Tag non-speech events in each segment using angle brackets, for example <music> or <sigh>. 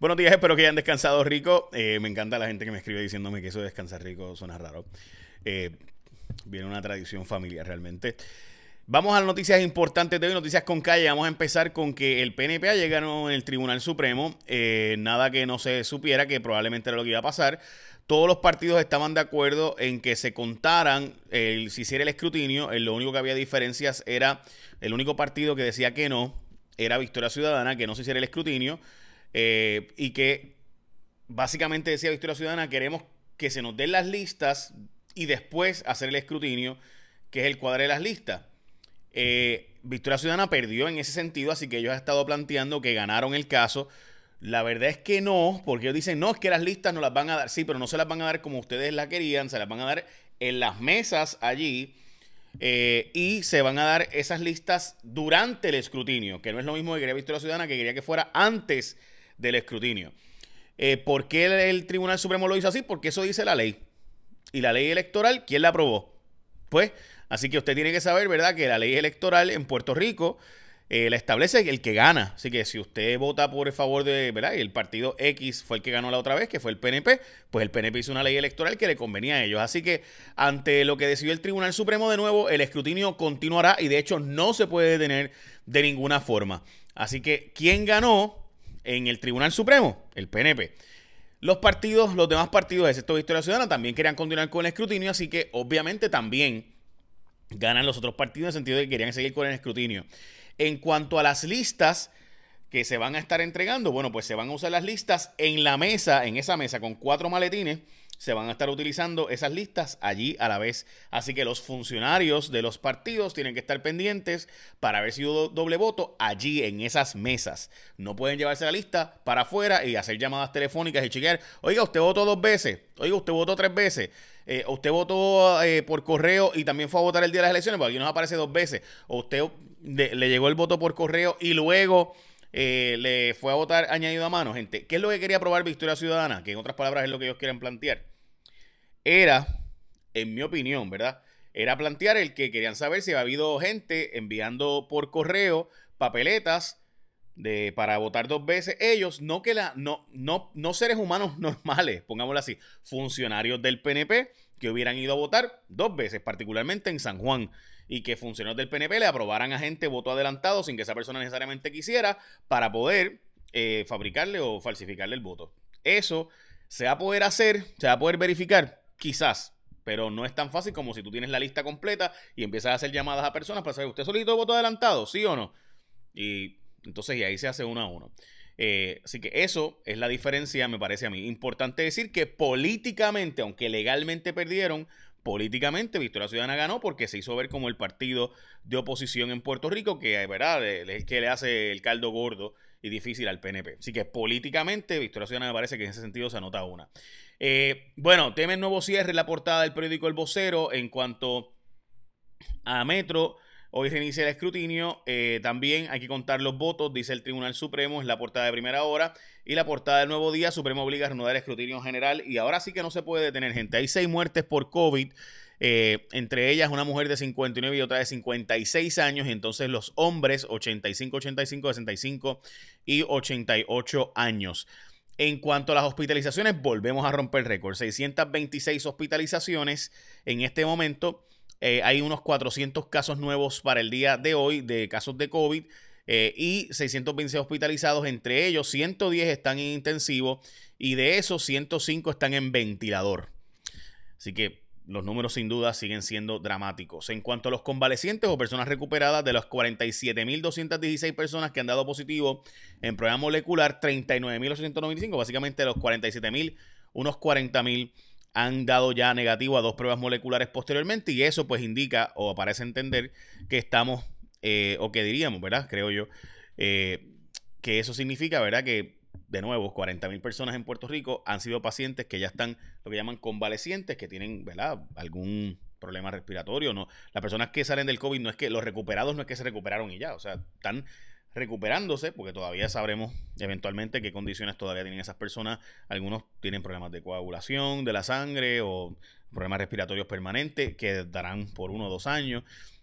Buenos días, espero que hayan descansado rico. Eh, me encanta la gente que me escribe diciéndome que eso de descansar rico suena raro. Eh, viene una tradición familiar realmente. Vamos a las noticias importantes de hoy, noticias con calle. Vamos a empezar con que el PNP ha llegado en el Tribunal Supremo. Eh, nada que no se supiera, que probablemente era lo que iba a pasar. Todos los partidos estaban de acuerdo en que se contaran, el, si hiciera el escrutinio. lo único que había diferencias era el único partido que decía que no, era Victoria Ciudadana, que no se hiciera el escrutinio. Eh, y que básicamente decía Victoria Ciudadana, queremos que se nos den las listas y después hacer el escrutinio, que es el cuadro de las listas. Eh, Victoria Ciudadana perdió en ese sentido, así que ellos han estado planteando que ganaron el caso. La verdad es que no, porque ellos dicen, no, es que las listas no las van a dar, sí, pero no se las van a dar como ustedes las querían, se las van a dar en las mesas allí eh, y se van a dar esas listas durante el escrutinio, que no es lo mismo que quería Victoria Ciudadana, que quería que fuera antes del escrutinio. Eh, ¿Por qué el, Tribunal Supremo lo hizo así? Porque eso dice la ley. Y la ley electoral, ¿quién la aprobó? Pues, así que usted tiene que saber, ¿verdad?, que la ley electoral en Puerto Rico eh, la establece el que gana. Así que si usted vota por el favor de, ¿verdad? Y el partido X fue el que ganó la otra vez, que fue el PNP, pues el PNP hizo una ley electoral que le convenía a ellos. Así que ante lo que decidió el Tribunal Supremo de nuevo, el escrutinio continuará y de hecho no se puede detener de ninguna forma. Así que, ¿quién ganó? En el Tribunal Supremo, el PNP. Los partidos, los demás partidos, excepto Victoria Ciudadana, también querían continuar con el escrutinio, así que obviamente también ganan los otros partidos en el sentido de que querían seguir con el escrutinio. En cuanto a las listas que se van a estar entregando, bueno, pues se van a usar las listas en la mesa, en esa mesa con cuatro maletines se van a estar utilizando esas listas allí a la vez. Así que los funcionarios de los partidos tienen que estar pendientes para haber sido doble voto allí en esas mesas. No pueden llevarse la lista para afuera y hacer llamadas telefónicas y chequear, oiga, usted votó dos veces, oiga, usted votó tres veces. Eh, usted votó eh, por correo y también fue a votar el día de las elecciones, porque aquí nos aparece dos veces. O usted le llegó el voto por correo y luego eh, le fue a votar añadido a mano, gente. ¿Qué es lo que quería probar Victoria Ciudadana? Que en otras palabras es lo que ellos quieren plantear era, en mi opinión, ¿verdad? Era plantear el que querían saber si había habido gente enviando por correo papeletas de, para votar dos veces. Ellos, no que la, no, no, no seres humanos <laughs> normales, pongámoslo así, funcionarios del PNP que hubieran ido a votar dos veces, particularmente en San Juan, y que funcionarios del PNP le aprobaran a gente voto adelantado sin que esa persona necesariamente quisiera para poder eh, fabricarle o falsificarle el voto. Eso se va a poder hacer, se va a poder verificar Quizás, pero no es tan fácil como si tú tienes la lista completa y empiezas a hacer llamadas a personas para saber, ¿usted solito voto adelantado? ¿Sí o no? Y entonces, y ahí se hace uno a uno. Eh, así que eso es la diferencia, me parece a mí. Importante decir que políticamente, aunque legalmente perdieron, políticamente Victoria Ciudadana ganó porque se hizo ver como el partido de oposición en Puerto Rico, que verdad es el que le hace el caldo gordo y difícil al PNP. Así que políticamente Victoria Ciudadana me parece que en ese sentido se anota una. Eh, bueno, temen nuevo cierre la portada del periódico El Vocero en cuanto a Metro. Hoy se inicia el escrutinio. Eh, también hay que contar los votos, dice el Tribunal Supremo, es la portada de primera hora. Y la portada del nuevo día, Supremo obliga a reanudar el escrutinio general. Y ahora sí que no se puede detener, gente. Hay seis muertes por COVID. Eh, entre ellas una mujer de 59 y otra de 56 años, y entonces los hombres 85, 85, 65 y 88 años. En cuanto a las hospitalizaciones, volvemos a romper récord. 626 hospitalizaciones en este momento. Eh, hay unos 400 casos nuevos para el día de hoy de casos de COVID eh, y 626 hospitalizados. Entre ellos, 110 están en intensivo y de esos 105 están en ventilador. Así que los números sin duda siguen siendo dramáticos. En cuanto a los convalecientes o personas recuperadas, de las 47.216 personas que han dado positivo en prueba molecular, 39.895, básicamente los 47.000, unos 40.000 han dado ya negativo a dos pruebas moleculares posteriormente y eso pues indica o parece entender que estamos, eh, o que diríamos, ¿verdad? Creo yo, eh, que eso significa, ¿verdad? Que de nuevo, 40.000 personas en Puerto Rico han sido pacientes que ya están lo que llaman convalecientes, que tienen, ¿verdad? Algún problema respiratorio, ¿no? Las personas que salen del COVID no es que los recuperados no es que se recuperaron y ya, o sea, están recuperándose, porque todavía sabremos eventualmente qué condiciones todavía tienen esas personas. Algunos tienen problemas de coagulación de la sangre o problemas respiratorios permanentes que darán por uno o dos años.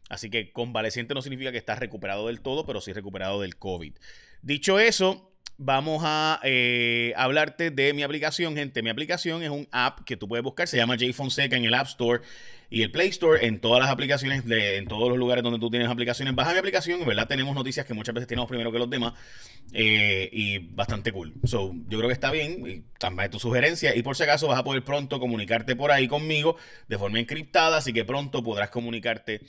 Así que convaleciente no significa que estás recuperado del todo, pero sí recuperado del COVID. Dicho eso, vamos a eh, hablarte de mi aplicación, gente. Mi aplicación es un app que tú puedes buscar, se llama J Fonseca en el App Store y el Play Store, en todas las aplicaciones, de, en todos los lugares donde tú tienes aplicaciones. Baja mi aplicación, en verdad tenemos noticias que muchas veces tenemos primero que los demás eh, y bastante cool. So, yo creo que está bien, y también tu sugerencia y por si acaso vas a poder pronto comunicarte por ahí conmigo de forma encriptada, así que pronto podrás comunicarte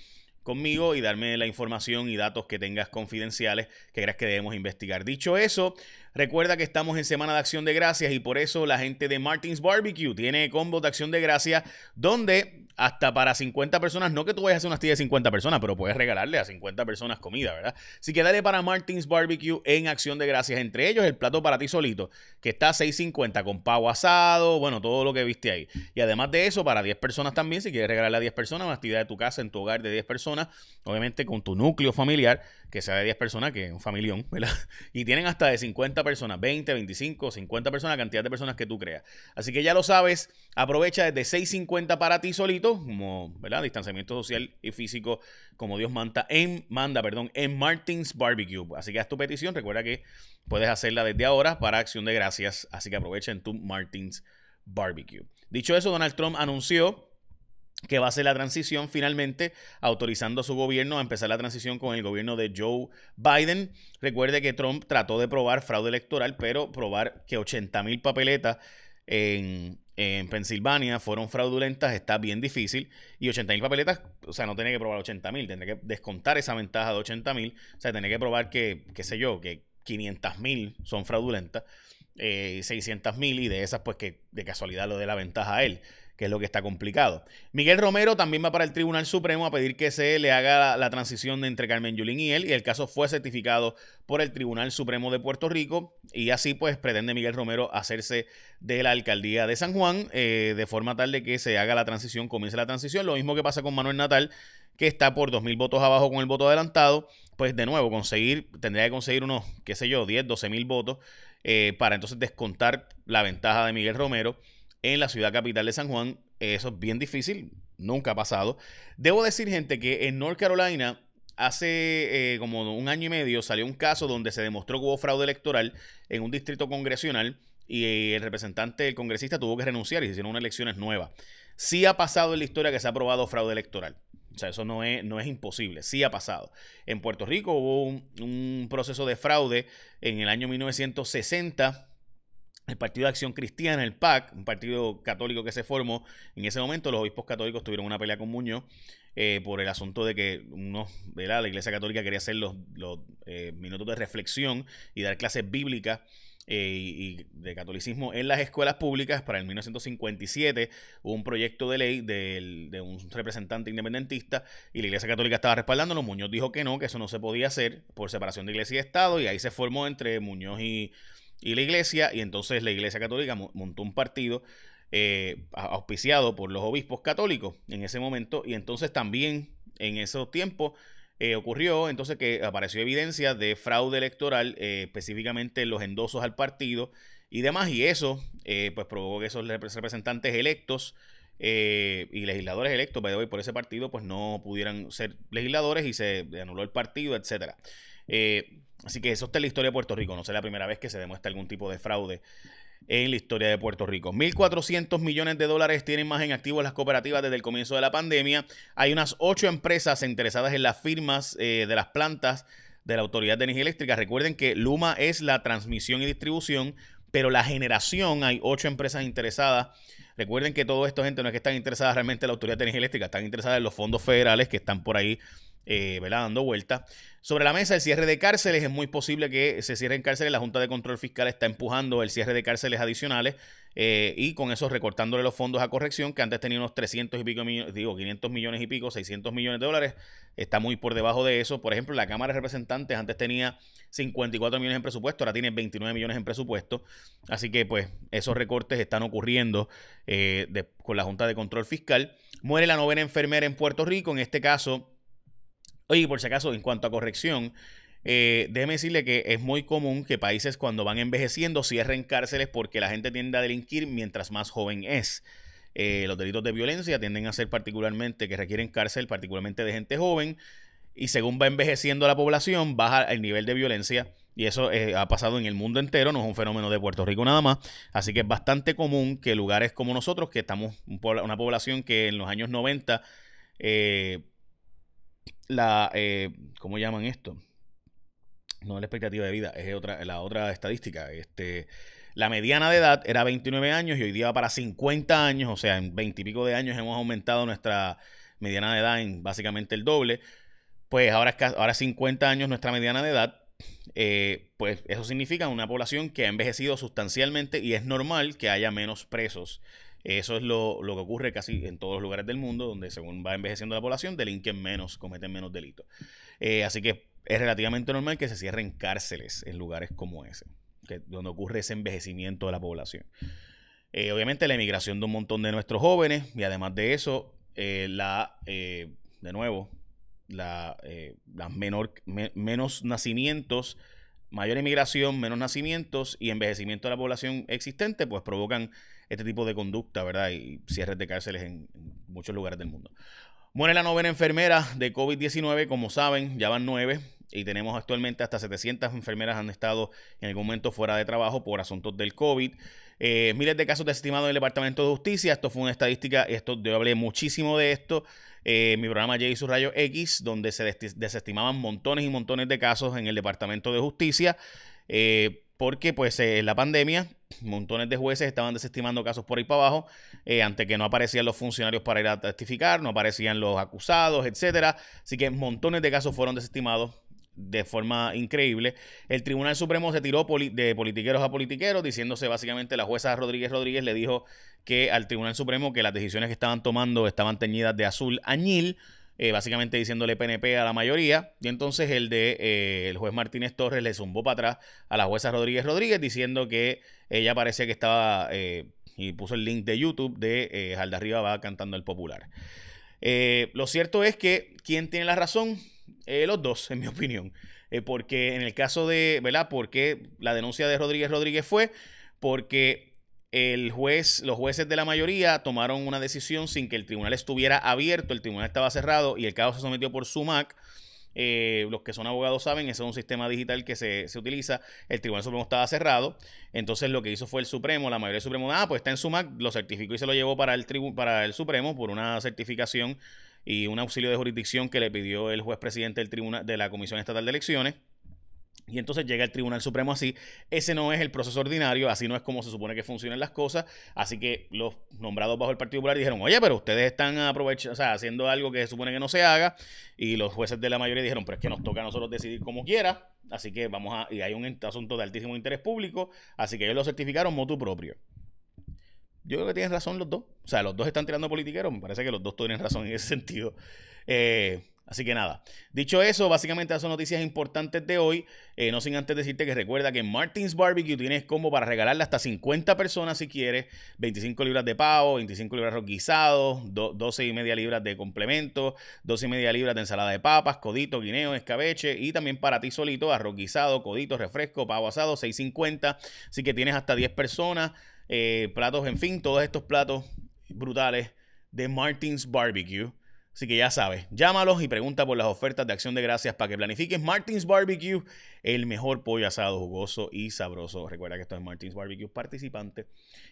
conmigo y darme la información y datos que tengas confidenciales que creas que debemos investigar. Dicho eso, recuerda que estamos en Semana de Acción de Gracias y por eso la gente de Martins Barbecue tiene combos de Acción de Gracias donde hasta para 50 personas, no que tú vayas a hacer una tía de 50 personas, pero puedes regalarle a 50 personas comida, ¿verdad? Así que dale para Martins Barbecue en Acción de Gracias. Entre ellos, el plato para ti solito, que está a 6.50 con pavo asado, bueno, todo lo que viste ahí. Y además de eso, para 10 personas también, si quieres regalarle a 10 personas, una actividad de tu casa, en tu hogar de 10 personas, obviamente con tu núcleo familiar, que sea de 10 personas, que es un familión, ¿verdad? <laughs> Y tienen hasta de 50 personas, 20, 25, 50 personas, cantidad de personas que tú creas. Así que ya lo sabes, aprovecha desde 6.50 para ti solito, como, ¿verdad? Distanciamiento social y físico, como Dios manda en, manda, perdón, en Martins Barbecue. Así que haz tu petición, recuerda que puedes hacerla desde ahora para acción de gracias, así que aprovecha en tu Martins Barbecue. Dicho eso, Donald Trump anunció que va a hacer la transición finalmente, autorizando a su gobierno a empezar la transición con el gobierno de Joe Biden. Recuerde que Trump trató de probar fraude electoral, pero probar que 80 mil papeletas en, en Pensilvania fueron fraudulentas está bien difícil. Y 80 mil papeletas, o sea, no tiene que probar 80 mil, tendría que descontar esa ventaja de 80 mil. O sea, tiene que probar que, qué sé yo, que 500 mil son fraudulentas, eh, 600 mil y de esas, pues que de casualidad lo dé la ventaja a él que es lo que está complicado. Miguel Romero también va para el Tribunal Supremo a pedir que se le haga la, transición entre Carmen Yulín y él, y el caso fue certificado por el Tribunal Supremo de Puerto Rico, y así pues pretende Miguel Romero hacerse de la alcaldía de San Juan, eh, de forma tal de que se haga la transición, comience la transición, lo mismo que pasa con Manuel Natal, que está por 2.000 votos abajo con el voto adelantado, pues de nuevo, conseguir, tendría que conseguir unos, qué sé yo, 10, 12 mil votos eh, para entonces descontar la ventaja de Miguel Romero en la ciudad capital de San Juan. Eso es bien difícil, nunca ha pasado. Debo decir, gente, que en North Carolina hace eh, como un año y medio salió un caso donde se demostró que hubo fraude electoral en un distrito congresional y eh, el representante, el congresista, tuvo que renunciar y se hicieron unas elecciones nuevas. Sí ha pasado en la historia que se ha aprobado fraude electoral. O sea, eso no es, no es imposible, sí ha pasado. En Puerto Rico hubo un, un proceso de fraude en el año 1960 el Partido de Acción Cristiana, el PAC, un partido católico que se formó, en ese momento los obispos católicos tuvieron una pelea con Muñoz eh, por el asunto de que uno, ¿verdad? la Iglesia Católica quería hacer los, eh, minutos de reflexión y dar clases bíblicas eh, y, de catolicismo en las escuelas públicas. Para el 1957 hubo un proyecto de ley de un representante independentista y la Iglesia Católica estaba respaldándolo. Muñoz dijo que no, que eso no se podía hacer por separación de Iglesia y Estado y ahí se formó entre Muñoz y y la iglesia, y entonces la iglesia católica montó un partido eh, auspiciado por los obispos católicos en ese momento, y entonces también en esos tiempos eh, ocurrió entonces que apareció evidencia de fraude electoral, eh, específicamente los endosos al partido y demás, y eso pues provocó que esos representantes electos y legisladores electos por ese partido pues no pudieran ser legisladores y se anuló el partido, etcétera. Así que eso está en la historia de Puerto Rico. No será la primera vez que se demuestra algún tipo de fraude en la historia de Puerto Rico. 1.400 millones de dólares tienen más en activo las cooperativas desde el comienzo de la pandemia. Hay unas ocho empresas interesadas en las firmas eh, de las plantas de la Autoridad de Energía Eléctrica. Recuerden que Luma es la transmisión y distribución, pero la generación, hay ocho empresas interesadas. Recuerden que todo esto, gente, no es que están interesadas realmente en la Autoridad de Energía Eléctrica, están interesadas en los fondos federales que están por ahí eh, dando vuelta. Sobre la mesa, el cierre de cárceles. Es muy posible que se cierren cárceles. La Junta de Control Fiscal está empujando el cierre de cárceles adicionales eh, y con eso recortándole los fondos a corrección, que antes tenía unos 300 y pico millones, digo, 500 millones y pico, 600 millones de dólares. Está muy por debajo de eso. Por ejemplo, la Cámara de Representantes antes tenía 54 millones en presupuesto, ahora tiene 29 millones en presupuesto. Así que, pues, esos recortes están ocurriendo eh, con la Junta de Control Fiscal. Muere la novena enfermera en Puerto Rico. En este caso Oye, por si acaso, en cuanto a corrección, eh, déjeme decirle que es muy común que países cuando van envejeciendo cierren cárceles porque la gente tiende a delinquir mientras más joven es. Eh, los delitos de violencia tienden a ser particularmente que requieren cárcel, particularmente de gente joven. y según va envejeciendo la población, baja el nivel de violencia. Y eso eh, ha pasado en el mundo entero, no es un fenómeno de Puerto Rico nada más. Así que es bastante común que lugares como nosotros, que estamos una población que en los años 90, eh, la, eh, ¿cómo llaman esto? No la expectativa de vida, es otra, la otra estadística. Este, la mediana de edad era 29 años y hoy día va para 50 años, o sea, en 20 y pico de años hemos aumentado nuestra mediana de edad en básicamente el doble. Pues ahora, ahora 50 años nuestra mediana de edad eh, pues eso significa una población que ha envejecido sustancialmente y es normal que haya menos presos. Eso es lo, que ocurre casi en todos los lugares del mundo, donde según va envejeciendo la población, delinquen menos, cometen menos delitos. Eh, así que es relativamente normal que se cierren cárceles en lugares como ese, donde ocurre ese envejecimiento de la población. Eh, obviamente la emigración de un montón de nuestros jóvenes y además de eso, la, de nuevo, la, eh, menor, menos nacimientos, mayor inmigración, menos nacimientos y envejecimiento de la población existente, pues provocan este tipo de conducta, ¿verdad? Y cierres de cárceles en, muchos lugares del mundo. Muere la novena enfermera de COVID-19, como saben, ya van nueve y tenemos actualmente hasta 700 enfermeras han estado en algún momento fuera de trabajo por asuntos del COVID. Eh, miles de casos desestimados en el Departamento de Justicia. Esto fue una estadística, esto yo hablé muchísimo de esto eh, mi programa J su rayo X, donde se desestimaban montones y montones de casos en el Departamento de Justicia. Eh, porque pues en la pandemia montones de jueces estaban desestimando casos por ahí para abajo, eh, ante que no aparecían los funcionarios para ir a testificar, no aparecían los acusados, etcétera. Así que montones de casos fueron desestimados de forma increíble. El Tribunal Supremo se tiró de politiqueros a politiqueros, diciéndose básicamente la jueza Rodríguez Rodríguez le dijo que al Tribunal Supremo que las decisiones que estaban tomando estaban teñidas de azul añil, eh, básicamente diciéndole PNP a la mayoría. Y entonces el de eh, el juez Martínez Torres le zumbó para atrás a la jueza Rodríguez Rodríguez diciendo que ella parecía que estaba, eh, y puso el link de YouTube de eh, Arriba va cantando el popular. lo cierto es que, ¿quién tiene la razón? Eh, los dos, en mi <laughs> opinión. Eh, porque en el caso de, ¿verdad? Porque la denuncia de Rodríguez Rodríguez fue porque el juez, los jueces de la mayoría tomaron una decisión sin que el tribunal estuviera abierto, el tribunal estaba cerrado y el caso se sometió por SUMAC. Eh, los que son abogados saben, ese es un sistema digital que se, utiliza. El Tribunal Supremo estaba cerrado. Entonces lo que hizo fue el Supremo, la mayoría del Supremo, ah, pues está en SUMAC, lo certificó y se lo llevó para el, para el Supremo por una certificación y un auxilio de jurisdicción que le pidió el juez presidente del tribunal de la Comisión Estatal de Elecciones. Y entonces llega el Tribunal Supremo así. Ese no es el proceso ordinario, así no es como se supone que funcionan las cosas. Así que los nombrados bajo el Partido Popular dijeron, oye, pero ustedes están aprovechando, o sea, haciendo algo que se supone que no se haga. Y los jueces de la mayoría dijeron, pero es que nos toca a nosotros decidir como quiera. Así que vamos a, y hay un asunto de altísimo interés público. Así que ellos lo certificaron motu propio. Yo creo que tienen razón los dos. O sea, los dos están tirando politiqueros. Me parece que los dos tienen razón en ese <laughs> sentido. Eh, así que nada. Dicho eso, básicamente esas son noticias importantes de hoy. Eh, no sin antes decirte que recuerda que en Martins Barbecue tienes combo para regalarle hasta 50 personas si quieres. 25 libras de pavo, 25 libras de guisado, 12 y media libras de complemento, 12 y media libras de ensalada de papas, codito, guineo, escabeche y también para ti solito arroz guisado, codito, refresco, pavo asado, 6.50. Así que tienes hasta 10 personas. Eh, platos, en fin, todos estos platos brutales de Martins Barbecue. Así que ya sabes, llámalos y pregunta por las ofertas de acción de gracias para que planifiques Martins Barbecue, el mejor pollo asado jugoso y sabroso. Recuerda que esto es Martins Barbecue participante.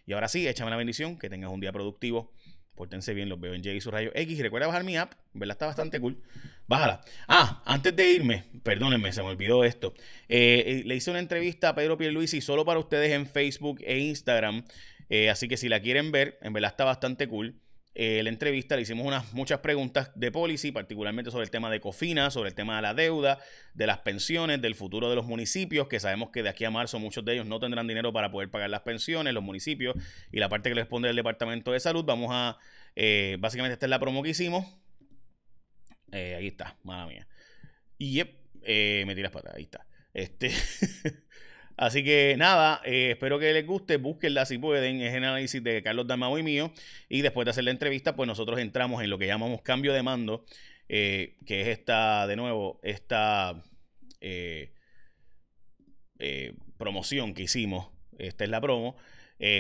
Y ahora sí, échame la bendición, que tengas un día productivo. Pórtense bien, los veo en J y su rayo X. Recuerda bajar mi app, ¿verdad? Está bastante cool. Bájala. Ah, antes de irme, perdónenme, se me olvidó esto. Eh, eh, le hice una entrevista a Pedro Pierluisi solo para ustedes en Facebook e Instagram. Eh, así que si la quieren ver, en verdad está bastante cool. Eh, la entrevista le hicimos unas muchas preguntas de policy, particularmente sobre el tema de COFINA, sobre el tema de la deuda, de las pensiones, del futuro de los municipios, que sabemos que de aquí a marzo muchos de ellos no tendrán dinero para poder pagar las pensiones, los municipios, y la parte que le responde el Departamento de Salud. Vamos a, eh, básicamente esta es la promo que hicimos. Eh, ahí está, mala mía. Y yep, me tiras para ahí está. Este. <laughs> Así que nada, eh, espero que les guste, búsquenla si pueden, es el análisis de Carlos Damao y mío. Y después de hacer la entrevista, pues nosotros entramos en lo que llamamos cambio de mando, eh, que es esta, de nuevo, esta eh, promoción que hicimos. Esta es la promo.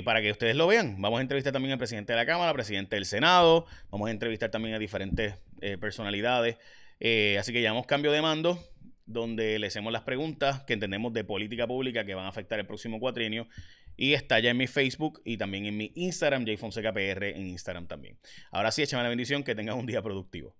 para que ustedes lo vean. Vamos a entrevistar también al presidente de la Cámara, al presidente del Senado, vamos a entrevistar también a diferentes personalidades así que llevamos cambio de mando, donde le hacemos las preguntas que entendemos de política pública que van a afectar el próximo cuatrienio. Y está ya en mi Facebook y también en mi Instagram, JFonsecaPR en Instagram también. Ahora sí, échame la bendición, que tengas un día productivo.